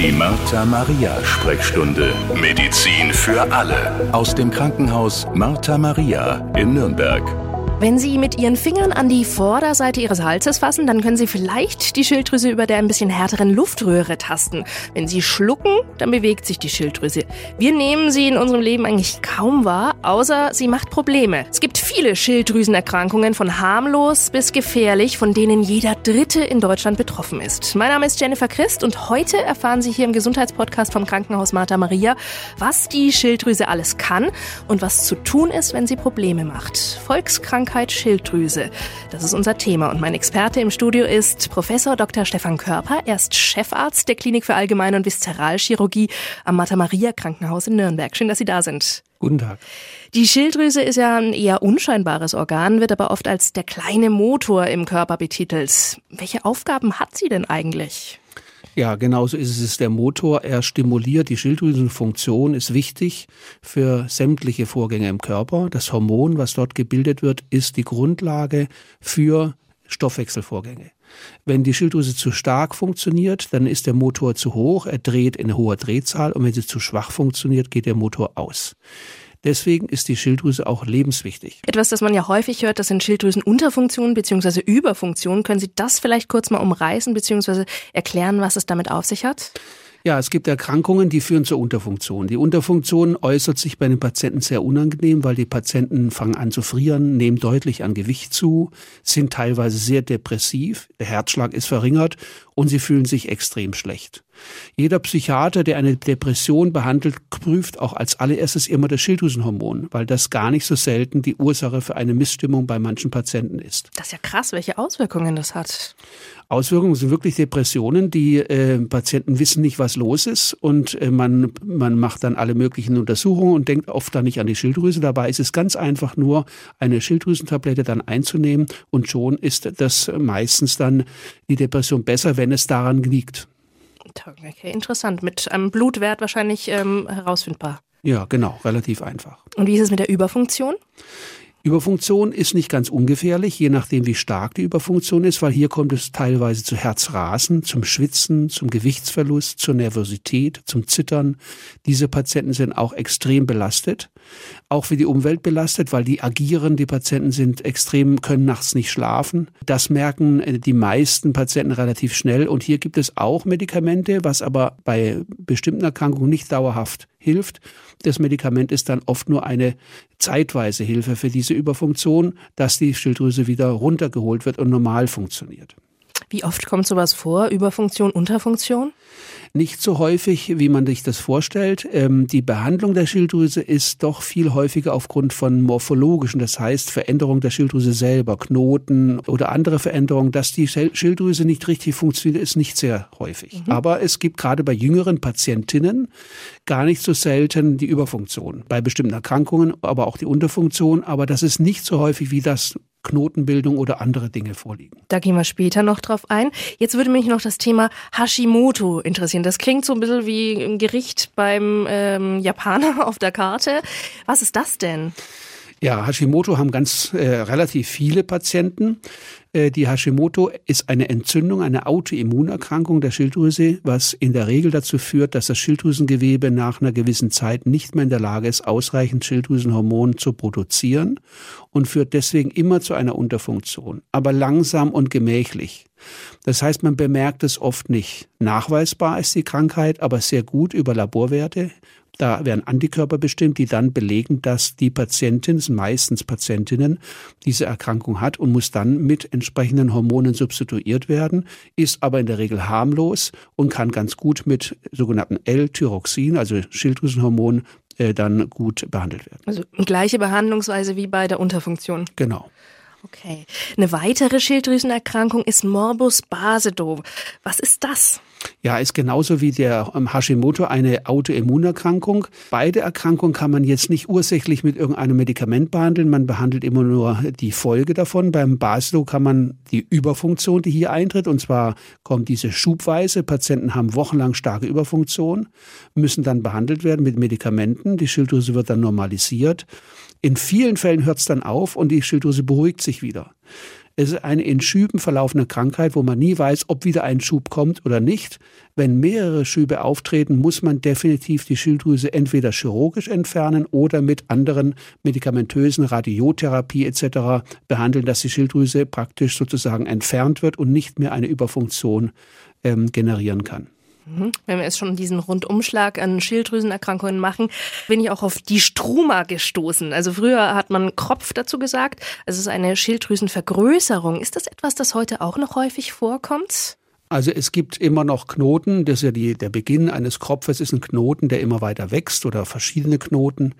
Die Martha Maria Sprechstunde. Medizin für alle. Aus dem Krankenhaus Martha Maria in Nürnberg. Wenn Sie mit Ihren Fingern an die Vorderseite Ihres Halses fassen, dann können Sie vielleicht die Schilddrüse über der ein bisschen härteren Luftröhre tasten. Wenn Sie schlucken, dann bewegt sich die Schilddrüse. Wir nehmen sie in unserem Leben eigentlich kaum wahr, außer sie macht Probleme. Es gibt viele Schilddrüsenerkrankungen, von harmlos bis gefährlich, von denen jeder Dritte in Deutschland betroffen ist. Mein Name ist Jennifer Christ und heute erfahren Sie hier im Gesundheitspodcast vom Krankenhaus Martha Maria, was die Schilddrüse alles kann und was zu tun ist, wenn sie Probleme macht. Volkskrankheit Krankheit Schilddrüse. Das ist unser Thema und mein Experte im Studio ist Professor Dr. Stefan Körper. Er ist Chefarzt der Klinik für Allgemeine und Viszeralchirurgie am Martha Maria Krankenhaus in Nürnberg. Schön, dass Sie da sind. Guten Tag. Die Schilddrüse ist ja ein eher unscheinbares Organ, wird aber oft als der kleine Motor im Körper betitelt. Welche Aufgaben hat sie denn eigentlich? Ja, genauso ist es der Motor. Er stimuliert die Schilddrüsenfunktion, ist wichtig für sämtliche Vorgänge im Körper. Das Hormon, was dort gebildet wird, ist die Grundlage für Stoffwechselvorgänge. Wenn die Schilddrüse zu stark funktioniert, dann ist der Motor zu hoch, er dreht in hoher Drehzahl und wenn sie zu schwach funktioniert, geht der Motor aus. Deswegen ist die Schilddrüse auch lebenswichtig. Etwas, das man ja häufig hört, das sind Schilddrüsenunterfunktionen bzw. Überfunktionen. Können Sie das vielleicht kurz mal umreißen bzw. erklären, was es damit auf sich hat? Ja, es gibt Erkrankungen, die führen zur Unterfunktion. Die Unterfunktion äußert sich bei den Patienten sehr unangenehm, weil die Patienten fangen an zu frieren, nehmen deutlich an Gewicht zu, sind teilweise sehr depressiv, der Herzschlag ist verringert und sie fühlen sich extrem schlecht. Jeder Psychiater, der eine Depression behandelt, prüft auch als allererstes immer das Schilddrüsenhormon, weil das gar nicht so selten die Ursache für eine Missstimmung bei manchen Patienten ist. Das ist ja krass, welche Auswirkungen das hat. Auswirkungen sind wirklich Depressionen. Die äh, Patienten wissen nicht, was los ist und äh, man, man macht dann alle möglichen Untersuchungen und denkt oft dann nicht an die Schilddrüse. Dabei ist es ganz einfach nur, eine Schilddrüsentablette dann einzunehmen und schon ist das meistens dann die Depression besser, wenn es daran liegt. Okay, interessant. Mit einem Blutwert wahrscheinlich ähm, herausfindbar. Ja, genau, relativ einfach. Und wie ist es mit der Überfunktion? Überfunktion ist nicht ganz ungefährlich, je nachdem, wie stark die Überfunktion ist, weil hier kommt es teilweise zu Herzrasen, zum Schwitzen, zum Gewichtsverlust, zur Nervosität, zum Zittern. Diese Patienten sind auch extrem belastet, auch für die Umwelt belastet, weil die agieren, die Patienten sind extrem, können nachts nicht schlafen. Das merken äh, die meisten Patienten relativ schnell. Und hier gibt es auch Medikamente, was aber bei bestimmten Erkrankungen nicht dauerhaft hilft. Das Medikament ist dann oft nur eine zeitweise Hilfe für diese Überfunktion, dass die Schilddrüse wieder runtergeholt wird und normal funktioniert. Wie oft kommt sowas vor? Überfunktion, Unterfunktion? Nicht so häufig, wie man sich das vorstellt. Ähm, die Behandlung der Schilddrüse ist doch viel häufiger aufgrund von morphologischen, das heißt Veränderung der Schilddrüse selber, Knoten oder andere Veränderungen. Dass die Schilddrüse nicht richtig funktioniert, ist nicht sehr häufig. Mhm. Aber es gibt gerade bei jüngeren Patientinnen gar nicht so selten die Überfunktion. Bei bestimmten Erkrankungen, aber auch die Unterfunktion. Aber das ist nicht so häufig, wie das Knotenbildung oder andere Dinge vorliegen. Da gehen wir später noch drauf ein. Jetzt würde mich noch das Thema Hashimoto interessieren. Das klingt so ein bisschen wie ein Gericht beim ähm, Japaner auf der Karte. Was ist das denn? Ja, Hashimoto haben ganz äh, relativ viele Patienten. Äh, die Hashimoto ist eine Entzündung, eine Autoimmunerkrankung der Schilddrüse, was in der Regel dazu führt, dass das Schilddrüsengewebe nach einer gewissen Zeit nicht mehr in der Lage ist, ausreichend Schilddrüsenhormon zu produzieren und führt deswegen immer zu einer Unterfunktion, aber langsam und gemächlich. Das heißt, man bemerkt es oft nicht. Nachweisbar ist die Krankheit, aber sehr gut über Laborwerte da werden Antikörper bestimmt, die dann belegen, dass die Patientin, meistens Patientinnen, diese Erkrankung hat und muss dann mit entsprechenden Hormonen substituiert werden, ist aber in der Regel harmlos und kann ganz gut mit sogenannten L-Tyroxin, also Schilddrüsenhormon, äh, dann gut behandelt werden. Also gleiche Behandlungsweise wie bei der Unterfunktion. Genau. Okay. Eine weitere Schilddrüsenerkrankung ist Morbus Basedow. Was ist das? Ja, ist genauso wie der ähm, Hashimoto eine Autoimmunerkrankung. Beide Erkrankungen kann man jetzt nicht ursächlich mit irgendeinem Medikament behandeln. Man behandelt immer nur die Folge davon. Beim Basedow kann man die Überfunktion, die hier eintritt, und zwar kommt diese schubweise. Patienten haben wochenlang starke Überfunktion, müssen dann behandelt werden mit Medikamenten. Die Schilddrüse wird dann normalisiert. In vielen Fällen hört es dann auf und die Schilddrüse beruhigt sich wieder. Es ist eine in Schüben verlaufende Krankheit, wo man nie weiß, ob wieder ein Schub kommt oder nicht. Wenn mehrere Schübe auftreten, muss man definitiv die Schilddrüse entweder chirurgisch entfernen oder mit anderen medikamentösen Radiotherapie etc. behandeln, dass die Schilddrüse praktisch sozusagen entfernt wird und nicht mehr eine Überfunktion ähm, generieren kann. Mhm. Wenn wir jetzt schon diesen Rundumschlag an Schilddrüsenerkrankungen machen, bin ich auch auf die Struma gestoßen. Also früher hat man Kropf dazu gesagt. Es ist eine Schilddrüsenvergrößerung. Ist das etwas, das heute auch noch häufig vorkommt? Also es gibt immer noch Knoten, das ist ja die, der Beginn eines Kropfes ist ein Knoten, der immer weiter wächst oder verschiedene Knoten.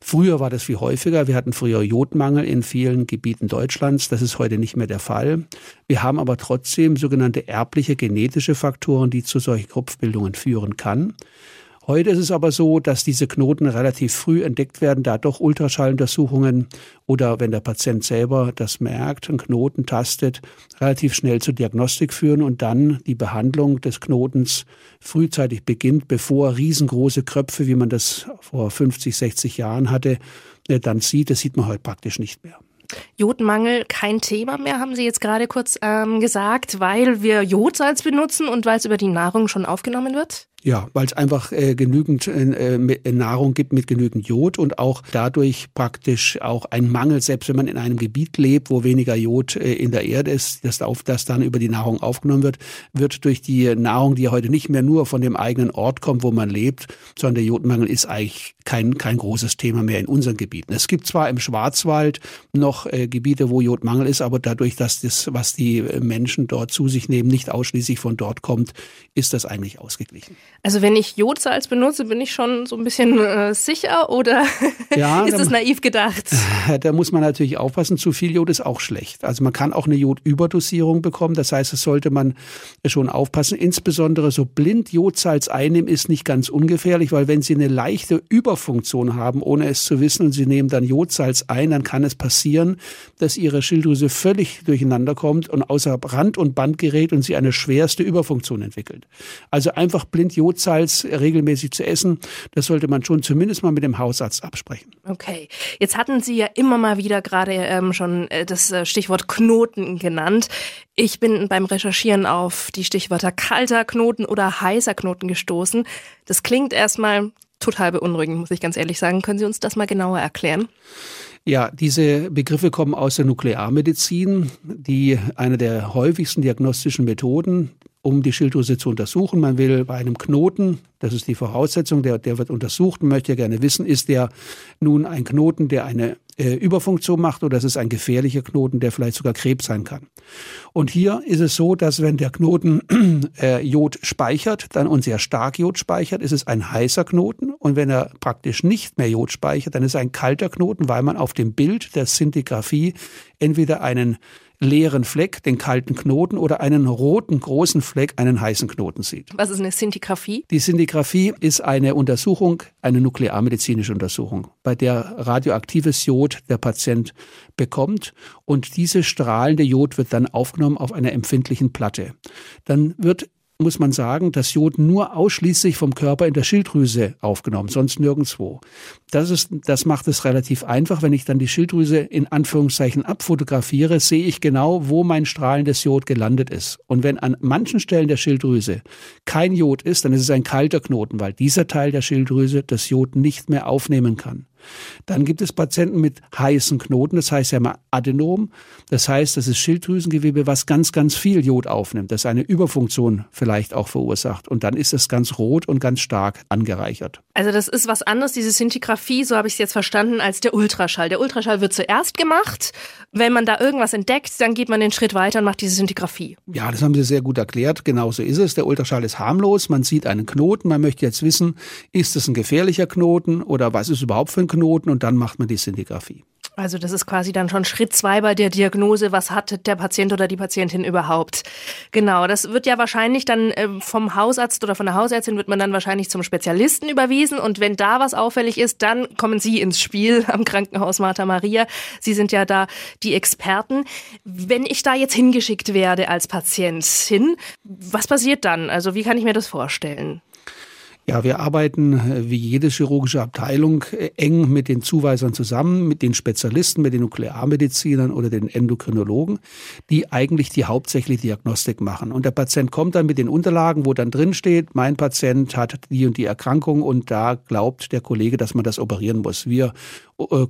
Früher war das viel häufiger. Wir hatten früher Jodmangel in vielen Gebieten Deutschlands. Das ist heute nicht mehr der Fall. Wir haben aber trotzdem sogenannte erbliche genetische Faktoren, die zu solchen Kropfbildungen führen kann. Heute ist es aber so, dass diese Knoten relativ früh entdeckt werden, da doch Ultraschalluntersuchungen oder wenn der Patient selber das merkt, einen Knoten tastet, relativ schnell zur Diagnostik führen und dann die Behandlung des Knotens frühzeitig beginnt, bevor riesengroße Kröpfe, wie man das vor 50, 60 Jahren hatte, äh, dann sieht. Das sieht man heute praktisch nicht mehr. Jodmangel kein Thema mehr, haben Sie jetzt gerade kurz ähm, gesagt, weil wir Jodsalz benutzen und weil es über die Nahrung schon aufgenommen wird? Ja, weil es einfach äh, genügend äh, äh, Nahrung gibt mit genügend Jod und auch dadurch praktisch auch ein Mangel, selbst wenn man in einem Gebiet lebt, wo weniger Jod äh, in der Erde ist, das, auf, das dann über die Nahrung aufgenommen wird, wird durch die Nahrung, die heute nicht mehr nur von dem eigenen Ort kommt, wo man lebt, sondern der Jodmangel ist eigentlich kein, kein großes Thema mehr in unseren Gebieten. Es gibt zwar im Schwarzwald noch äh, Gebiete, wo Jodmangel ist, aber dadurch, dass das, was die Menschen dort zu sich nehmen, nicht ausschließlich von dort kommt, ist das eigentlich ausgeglichen. Also wenn ich Jodsalz benutze, bin ich schon so ein bisschen äh, sicher oder ja, ist das naiv gedacht? Da muss man natürlich aufpassen. Zu viel Jod ist auch schlecht. Also man kann auch eine Jodüberdosierung bekommen. Das heißt, das sollte man schon aufpassen. Insbesondere so blind Jodsalz einnehmen ist nicht ganz ungefährlich, weil wenn Sie eine leichte Überfunktion haben, ohne es zu wissen, und Sie nehmen dann Jodsalz ein, dann kann es passieren, dass Ihre Schilddrüse völlig durcheinander kommt und außer Rand und Band gerät und Sie eine schwerste Überfunktion entwickelt. Also einfach blind Jodsalz regelmäßig zu essen, das sollte man schon zumindest mal mit dem Hausarzt absprechen. Okay, jetzt hatten Sie ja immer mal wieder gerade ähm, schon äh, das äh, Stichwort Knoten genannt. Ich bin beim Recherchieren auf die Stichwörter kalter Knoten oder heißer Knoten gestoßen. Das klingt erstmal total beunruhigend, muss ich ganz ehrlich sagen. Können Sie uns das mal genauer erklären? Ja, diese Begriffe kommen aus der Nuklearmedizin, die eine der häufigsten diagnostischen Methoden um die Schilddrüse zu untersuchen. Man will bei einem Knoten, das ist die Voraussetzung, der, der wird untersucht, man möchte gerne wissen, ist der nun ein Knoten, der eine äh, Überfunktion macht oder ist es ein gefährlicher Knoten, der vielleicht sogar Krebs sein kann. Und hier ist es so, dass wenn der Knoten äh, Jod speichert, dann und sehr stark Jod speichert, ist es ein heißer Knoten. Und wenn er praktisch nicht mehr Jod speichert, dann ist es ein kalter Knoten, weil man auf dem Bild der Szintigraphie entweder einen leeren Fleck, den kalten Knoten oder einen roten großen Fleck, einen heißen Knoten sieht. Was ist eine Szintigraphie? Die Szintigraphie ist eine Untersuchung, eine nuklearmedizinische Untersuchung, bei der radioaktives Jod der Patient bekommt und diese strahlende Jod wird dann aufgenommen auf einer empfindlichen Platte. Dann wird muss man sagen, das Jod nur ausschließlich vom Körper in der Schilddrüse aufgenommen, sonst nirgendwo. Das, ist, das macht es relativ einfach. Wenn ich dann die Schilddrüse in Anführungszeichen abfotografiere, sehe ich genau, wo mein strahlendes Jod gelandet ist. Und wenn an manchen Stellen der Schilddrüse kein Jod ist, dann ist es ein kalter Knoten, weil dieser Teil der Schilddrüse das Jod nicht mehr aufnehmen kann. Dann gibt es Patienten mit heißen Knoten, das heißt ja mal Adenom. Das heißt, das ist Schilddrüsengewebe, was ganz, ganz viel Jod aufnimmt, das eine Überfunktion vielleicht auch verursacht. Und dann ist es ganz rot und ganz stark angereichert. Also das ist was anderes, diese Szintigraphie, so habe ich es jetzt verstanden, als der Ultraschall. Der Ultraschall wird zuerst gemacht. Wenn man da irgendwas entdeckt, dann geht man den Schritt weiter und macht diese Szintigraphie. Ja, das haben Sie sehr gut erklärt. Genauso ist es. Der Ultraschall ist harmlos. Man sieht einen Knoten. Man möchte jetzt wissen, ist es ein gefährlicher Knoten oder was ist überhaupt für ein Knoten und dann macht man die Szintigraphie. Also das ist quasi dann schon Schritt zwei bei der Diagnose, was hat der Patient oder die Patientin überhaupt. Genau, das wird ja wahrscheinlich dann ähm, vom Hausarzt oder von der Hausärztin wird man dann wahrscheinlich zum Spezialisten überwiesen und wenn da was auffällig ist, dann kommen Sie ins Spiel am Krankenhaus Martha Maria. Sie sind ja da die Experten. Wenn ich da jetzt hingeschickt werde als Patientin, was passiert dann? Also wie kann ich mir das vorstellen? Ja, wir arbeiten äh, wie jede chirurgische Abteilung äh, eng mit den Zuweisern zusammen, mit den Spezialisten, mit den Nuklearmedizinern oder den Endokrinologen, die eigentlich die hauptsächliche Diagnostik machen. Und der Patient kommt dann mit den Unterlagen, wo dann drin steht, mein Patient hat die und die Erkrankung und da glaubt der Kollege, dass man das operieren muss. Wir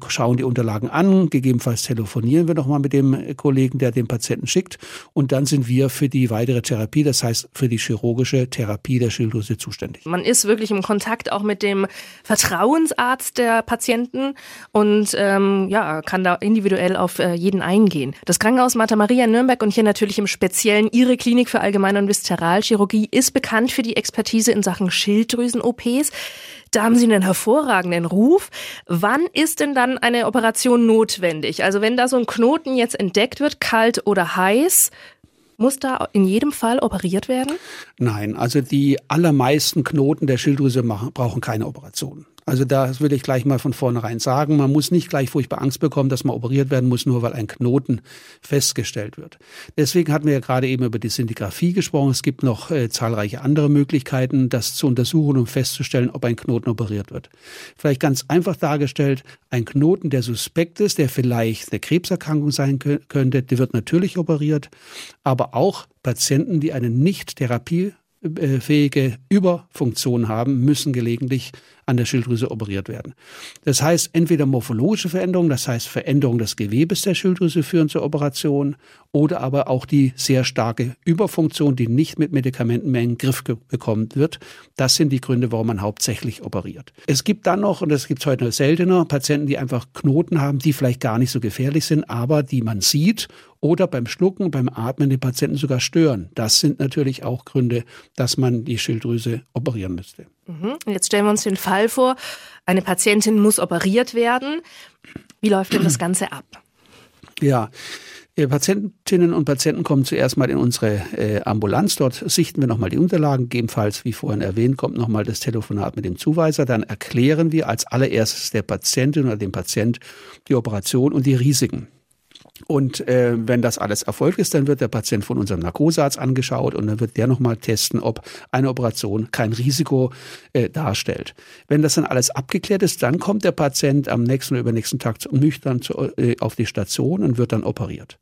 schauen die Unterlagen an, gegebenenfalls telefonieren wir nochmal mit dem Kollegen, der den Patienten schickt und dann sind wir für die weitere Therapie, das heißt für die chirurgische Therapie der Schilddrüse zuständig. Man ist wirklich im Kontakt auch mit dem Vertrauensarzt der Patienten und ähm, ja, kann da individuell auf äh, jeden eingehen. Das Krankenhaus Martha Maria in Nürnberg und hier natürlich im Speziellen Ihre Klinik für Allgemeine und Viszeralchirurgie ist bekannt für die Expertise in Sachen Schilddrüsen-OPs. Da haben Sie einen hervorragenden Ruf. Wann ist denn dann eine Operation notwendig? Also wenn da so ein Knoten jetzt entdeckt wird, kalt oder heiß, muss da in jedem Fall operiert werden? Nein, also die allermeisten Knoten der Schilddrüse machen, brauchen keine Operation. Also das will ich gleich mal von vornherein sagen. Man muss nicht gleich furchtbar Angst bekommen, dass man operiert werden muss, nur weil ein Knoten festgestellt wird. Deswegen hatten wir ja gerade eben über die Sintigraphie gesprochen. Es gibt noch äh, zahlreiche andere Möglichkeiten, das zu untersuchen, um festzustellen, ob ein Knoten operiert wird. Vielleicht ganz einfach dargestellt, ein Knoten, der suspekt ist, der vielleicht eine Krebserkrankung sein könnte, der wird natürlich operiert, aber auch Patienten, die eine nicht therapiefähige Überfunktion haben, müssen gelegentlich an der Schilddrüse operiert werden. Das heißt, entweder morphologische Veränderungen, das heißt Veränderung des Gewebes der Schilddrüse führen zur Operation oder aber auch die sehr starke Überfunktion, die nicht mit Medikamenten mehr in den Griff bekommen wird. Das sind die Gründe, warum man hauptsächlich operiert. Es gibt dann noch, und das gibt es heute seltener, Patienten, die einfach Knoten haben, die vielleicht gar nicht so gefährlich sind, aber die man sieht oder beim Schlucken, beim Atmen den Patienten sogar stören. Das sind natürlich auch Gründe, dass man die Schilddrüse operieren müsste. Mhm. Jetzt stellen wir uns den Fall vor, eine Patientin muss operiert werden. Wie läuft denn das Ganze ab? Ja, äh, Patientinnen und Patienten kommen zuerst mal in unsere äh, Ambulanz. Dort sichten wir nochmal die Unterlagen. Gegebenenfalls, wie vorhin erwähnt, kommt nochmal das Telefonat mit dem Zuweiser. Dann erklären wir als allererstes der Patientin oder dem Patient die Operation und die Risiken. Und äh, wenn das alles erfolgt ist, dann wird der Patient von unserem Narkosearzt angeschaut und dann wird der nochmal testen, ob eine Operation kein Risiko äh, darstellt. Wenn das dann alles abgeklärt ist, dann kommt der Patient am nächsten oder übernächsten Tag nüchtern zu, äh, auf die Station und wird dann operiert.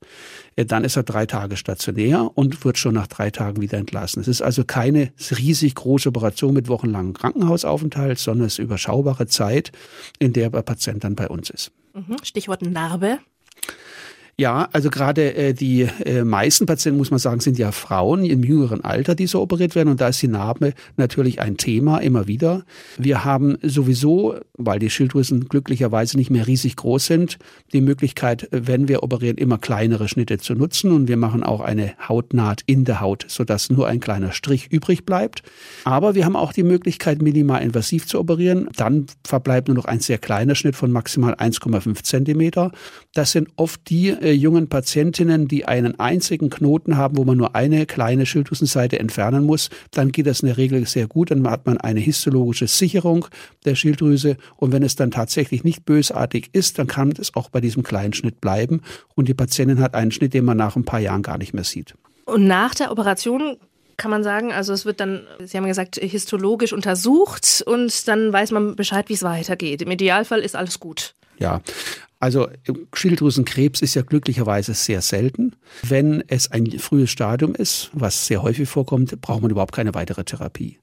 Äh, dann ist er drei Tage stationär und wird schon nach drei Tagen wieder entlassen. Es ist also keine riesig große Operation mit wochenlangem Krankenhausaufenthalt, sondern es ist überschaubare Zeit, in der der Patient dann bei uns ist. Mhm. Stichwort Narbe. Ja, also gerade äh, die äh, meisten Patienten, muss man sagen, sind ja Frauen im jüngeren Alter, die so operiert werden. Und da ist die Narbe natürlich ein Thema immer wieder. Wir haben sowieso, weil die Schilddrüsen glücklicherweise nicht mehr riesig groß sind, die Möglichkeit, wenn wir operieren, immer kleinere Schnitte zu nutzen. Und wir machen auch eine Hautnaht in der Haut, sodass nur ein kleiner Strich übrig bleibt. Aber wir haben auch die Möglichkeit, minimal invasiv zu operieren. Dann verbleibt nur noch ein sehr kleiner Schnitt von maximal 1,5 Zentimeter. Das sind oft die äh, jungen Patientinnen, die einen einzigen Knoten haben, wo man nur eine kleine Schilddrüsenseite entfernen muss, dann geht das in der Regel sehr gut. Dann hat man eine histologische Sicherung der Schilddrüse. Und wenn es dann tatsächlich nicht bösartig ist, dann kann es auch bei diesem kleinen Schnitt bleiben. Und die Patientin hat einen Schnitt, den man nach ein paar Jahren gar nicht mehr sieht. Und nach der Operation kann man sagen, also es wird dann, Sie haben gesagt, histologisch untersucht und dann weiß man Bescheid, wie es weitergeht. Im Idealfall ist alles gut. Ja, also Schilddrüsenkrebs ist ja glücklicherweise sehr selten. Wenn es ein frühes Stadium ist, was sehr häufig vorkommt, braucht man überhaupt keine weitere Therapie.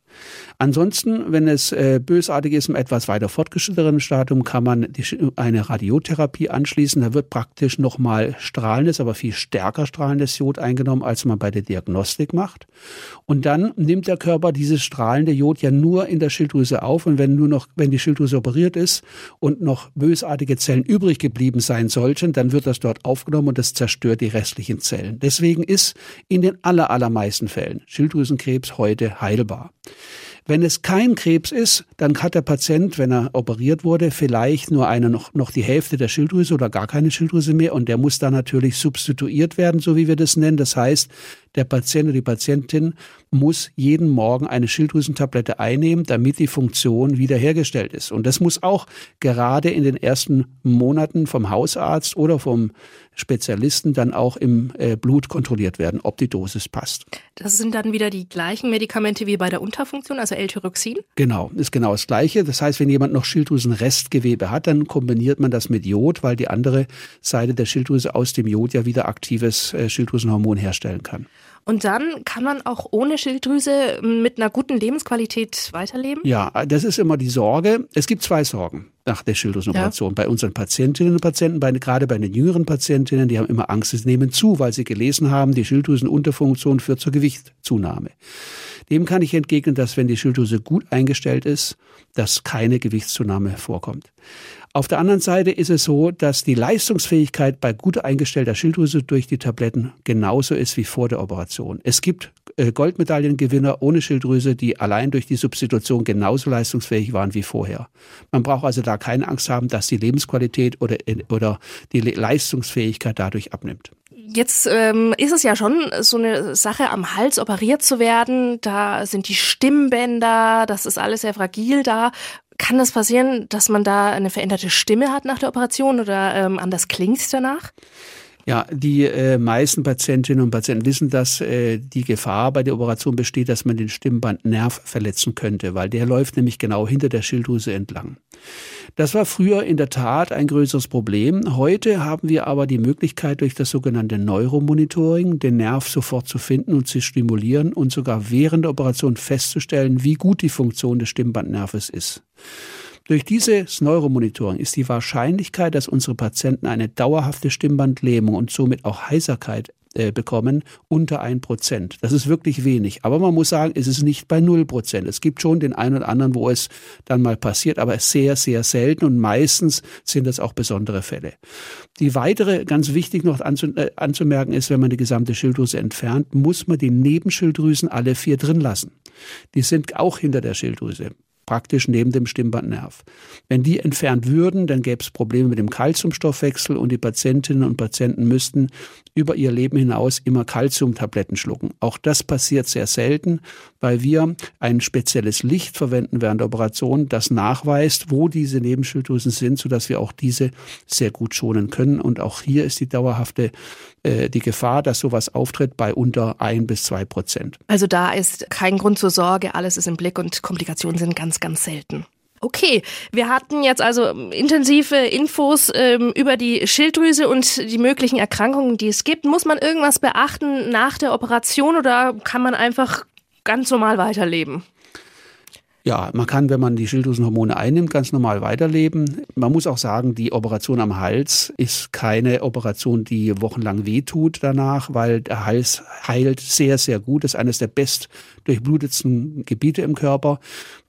Ansonsten, wenn es äh, bösartig ist im etwas weiter fortgeschrittenen Stadium, kann man die, eine Radiotherapie anschließen. Da wird praktisch nochmal strahlendes, aber viel stärker strahlendes Jod eingenommen, als man bei der Diagnostik macht. Und dann nimmt der Körper dieses strahlende Jod ja nur in der Schilddrüse auf. Und wenn nur noch, wenn die Schilddrüse operiert ist und noch bösartige Zellen übrig geblieben sein sollten, dann wird das dort aufgenommen und das zerstört die restlichen Zellen. Deswegen ist in den aller, allermeisten Fällen Schilddrüsenkrebs heute heilbar. Wenn es kein Krebs ist, dann hat der Patient, wenn er operiert wurde, vielleicht nur eine noch, noch die Hälfte der Schilddrüse oder gar keine Schilddrüse mehr und der muss dann natürlich substituiert werden, so wie wir das nennen. Das heißt, Der Patient oder die Patientin muss jeden Morgen eine Schilddrüsentablette einnehmen, damit die Funktion wiederhergestellt ist. Und das muss auch gerade in den ersten Monaten vom Hausarzt oder vom Spezialisten dann auch im äh, Blut kontrolliert werden, ob die Dosis passt. Das sind dann wieder die gleichen Medikamente wie bei der Unterfunktion, also L-Tyroxin? Genau, ist genau das Gleiche. Das heißt, wenn jemand noch Schilddrüsenrestgewebe hat, dann kombiniert man das mit Jod, weil die andere Seite der Schilddrüse aus dem Jod ja wieder aktives äh, Schilddrüsenhormon herstellen kann. Und dann kann man auch ohne Schilddrüse mit einer guten Lebensqualität weiterleben? Ja, das ist immer die Sorge. Es gibt zwei Sorgen nach der Schilddrüsenoperation. Ja. Bei unseren Patientinnen und Patienten, bei, gerade bei den jüngeren Patientinnen, die haben immer Angst, es nehmen zu, weil sie gelesen haben, die Schilddrüsenunterfunktion führt zur Gewichtszunahme. Dem kann ich entgegnen, dass wenn die Schilddrüse gut eingestellt ist, dass keine Gewichtszunahme vorkommt. Auf der anderen Seite ist es so, dass die Leistungsfähigkeit bei gut eingestellter Schilddrüse durch die Tabletten genauso ist wie vor der Operation. Es gibt Goldmedaillengewinner ohne Schilddrüse, die allein durch die Substitution genauso leistungsfähig waren wie vorher. Man braucht also da keine Angst haben, dass die Lebensqualität oder, oder die Leistungsfähigkeit dadurch abnimmt. Jetzt ähm, ist es ja schon so eine Sache, am Hals operiert zu werden. Da sind die Stimmbänder, das ist alles sehr fragil da. Kann das passieren, dass man da eine veränderte Stimme hat nach der Operation oder ähm, anders klingt danach? Ja, die äh, meisten Patientinnen und Patienten wissen, dass äh, die Gefahr bei der Operation besteht, dass man den Stimmbandnerv verletzen könnte, weil der läuft nämlich genau hinter der Schilddrüse entlang. Das war früher in der Tat ein größeres Problem. Heute haben wir aber die Möglichkeit, durch das sogenannte Neuromonitoring den Nerv sofort zu finden und zu stimulieren und sogar während der Operation festzustellen, wie gut die Funktion des Stimmbandnerves ist. Durch dieses Neuromonitoring ist die Wahrscheinlichkeit, dass unsere Patienten eine dauerhafte Stimmbandlähmung und somit auch Heiserkeit äh, bekommen, unter ein Prozent. Das ist wirklich wenig. Aber man muss sagen, es ist nicht bei null Prozent. Es gibt schon den einen oder anderen, wo es dann mal passiert, aber sehr, sehr selten und meistens sind das auch besondere Fälle. Die weitere, ganz wichtig noch äh, anzumerken ist, wenn man die gesamte Schilddrüse entfernt, muss man die Nebenschilddrüsen alle vier drin lassen. Die sind auch hinter der Schilddrüse praktisch neben dem Stimmbandnerv. Wenn die entfernt würden, dann gäbe es Probleme mit dem Kalziumstoffwechsel und die Patientinnen und Patienten müssten über ihr Leben hinaus immer Kalziumtabletten schlucken. Auch das passiert sehr selten, weil wir ein spezielles Licht verwenden während der Operation, das nachweist, wo diese Nebenschilddrüsen sind, sodass wir auch diese sehr gut schonen können. Und auch hier ist die dauerhafte äh, die Gefahr, dass sowas auftritt, bei unter ein bis zwei Prozent. Also da ist kein Grund zur Sorge, alles ist im Blick und Komplikationen sind ganz, ganz selten. Okay, wir hatten jetzt also intensive Infos ähm, über die Schilddrüse und die möglichen Erkrankungen, die es gibt. Muss man irgendwas beachten nach der Operation oder kann man einfach ganz normal weiterleben? Ja, man kann, wenn man die Schilddrüsenhormone einnimmt, ganz normal weiterleben. Man muss auch sagen, die Operation am Hals ist keine Operation, die wochenlang wehtut danach, weil der Hals heilt sehr, sehr gut. Das ist eines der best durchblutetsten Gebiete im Körper.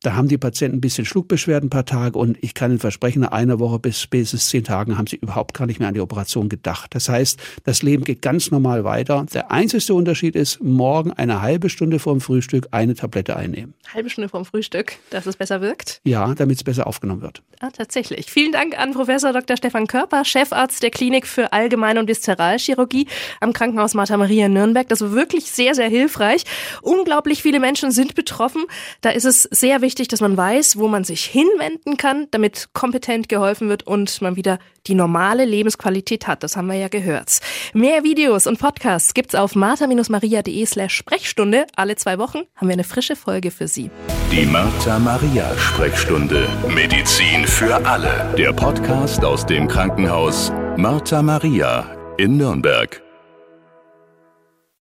Da haben die Patienten ein bisschen Schluckbeschwerden ein paar Tage und ich kann Ihnen versprechen, nach einer Woche bis spätestens zehn Tagen haben sie überhaupt gar nicht mehr an die Operation gedacht. Das heißt, das Leben geht ganz normal weiter. Der einzige Unterschied ist, morgen eine halbe Stunde vor dem Frühstück eine Tablette einnehmen. Halbe Stunde vor dem Frühstück, dass es besser wirkt? Ja, damit es besser aufgenommen wird. Ah, tatsächlich. Vielen Dank an Professor Dr. Stefan Körper, Chefarzt der Klinik für Allgemeine und Viszeralchirurgie am Krankenhaus Martha Maria Nürnberg. Das war wirklich sehr, sehr hilfreich. Unglaublich viele Menschen sind betroffen. Da ist es sehr wichtig, dass man weiß, wo man sich hinwenden kann, damit kompetent geholfen wird und man wieder die normale Lebensqualität hat. Das haben wir ja gehört. Mehr Videos und Podcasts gibt's auf martha-maria.de slash Sprechstunde. Alle zwei Wochen haben wir eine frische Folge für Sie. Die Martha Maria Sprechstunde. Medizin für alle. Der Podcast aus dem Krankenhaus Martha Maria in Nürnberg.